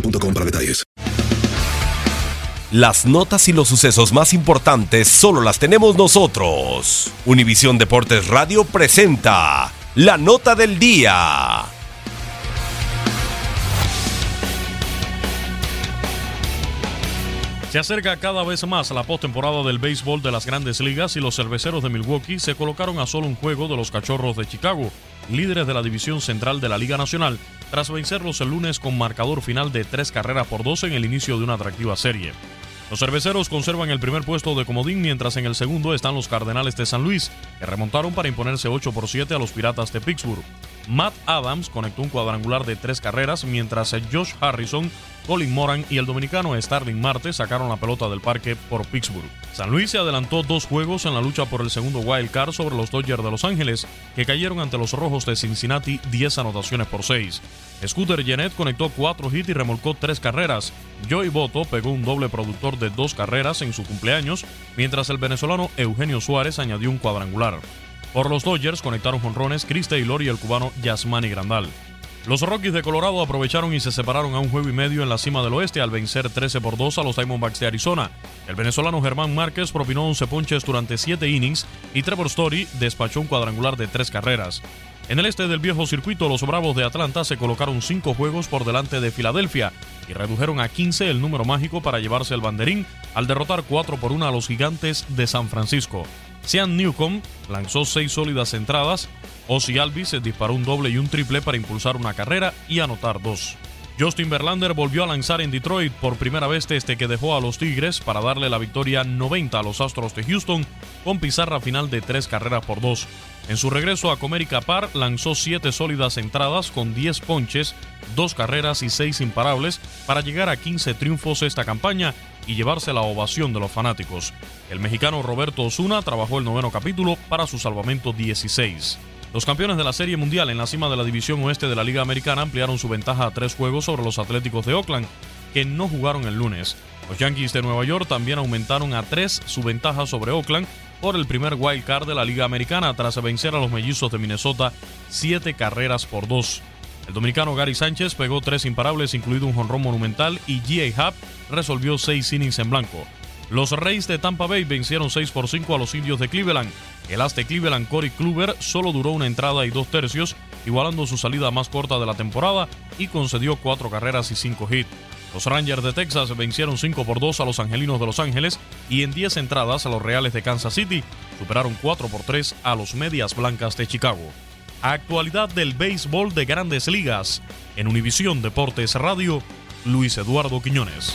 boostmobile.com para detalles. Las notas y los sucesos más importantes solo las tenemos nosotros. Univisión Deportes Radio presenta la nota del día. Se acerca cada vez más la postemporada del béisbol de las grandes ligas y los cerveceros de Milwaukee se colocaron a solo un juego de los cachorros de Chicago, líderes de la división central de la Liga Nacional, tras vencerlos el lunes con marcador final de tres carreras por dos en el inicio de una atractiva serie. Los cerveceros conservan el primer puesto de comodín, mientras en el segundo están los Cardenales de San Luis, que remontaron para imponerse 8 por 7 a los Piratas de Pittsburgh. Matt Adams conectó un cuadrangular de tres carreras, mientras Josh Harrison, Colin Moran y el dominicano Starling Marte sacaron la pelota del parque por Pittsburgh. San Luis se adelantó dos juegos en la lucha por el segundo wild card sobre los Dodgers de Los Ángeles, que cayeron ante los Rojos de Cincinnati 10 anotaciones por 6. Scooter Jeanette conectó cuatro hits y remolcó tres carreras. Joey Boto pegó un doble productor de dos carreras en su cumpleaños, mientras el venezolano Eugenio Suárez añadió un cuadrangular. Por los Dodgers conectaron jonrones Chris Taylor y el cubano Yasmani Grandal. Los Rockies de Colorado aprovecharon y se separaron a un juego y medio en la cima del oeste al vencer 13 por 2 a los Diamondbacks de Arizona. El venezolano Germán Márquez propinó 11 ponches durante 7 innings y Trevor Story despachó un cuadrangular de 3 carreras. En el este del viejo circuito, los Bravos de Atlanta se colocaron 5 juegos por delante de Filadelfia y redujeron a 15 el número mágico para llevarse el banderín al derrotar 4 por 1 a los Gigantes de San Francisco. Sean Newcomb lanzó 6 sólidas entradas, Ozzy Alvis disparó un doble y un triple para impulsar una carrera y anotar dos. Justin Verlander volvió a lanzar en Detroit por primera vez desde que dejó a los Tigres para darle la victoria 90 a los Astros de Houston con pizarra final de 3 carreras por 2. En su regreso a Comerica Park lanzó 7 sólidas entradas con 10 ponches, 2 carreras y 6 imparables para llegar a 15 triunfos esta campaña y llevarse la ovación de los fanáticos. El mexicano Roberto Osuna trabajó el noveno capítulo para su salvamento 16. Los campeones de la Serie Mundial en la cima de la División Oeste de la Liga Americana ampliaron su ventaja a tres juegos sobre los Atléticos de Oakland, que no jugaron el lunes. Los Yankees de Nueva York también aumentaron a tres su ventaja sobre Oakland por el primer wild card de la Liga Americana tras vencer a los mellizos de Minnesota siete carreras por dos. El dominicano Gary Sánchez pegó tres imparables, incluido un jonrón monumental, y G.A. Happ resolvió seis innings en blanco. Los Reyes de Tampa Bay vencieron 6 por 5 a los indios de Cleveland. El as Cleveland Corey Kluber solo duró una entrada y dos tercios, igualando su salida más corta de la temporada y concedió cuatro carreras y cinco hits. Los Rangers de Texas vencieron 5 por 2 a los Angelinos de Los Ángeles y en 10 entradas a los Reales de Kansas City superaron 4 por 3 a los Medias Blancas de Chicago. actualidad del béisbol de grandes ligas. En Univisión Deportes Radio, Luis Eduardo Quiñones.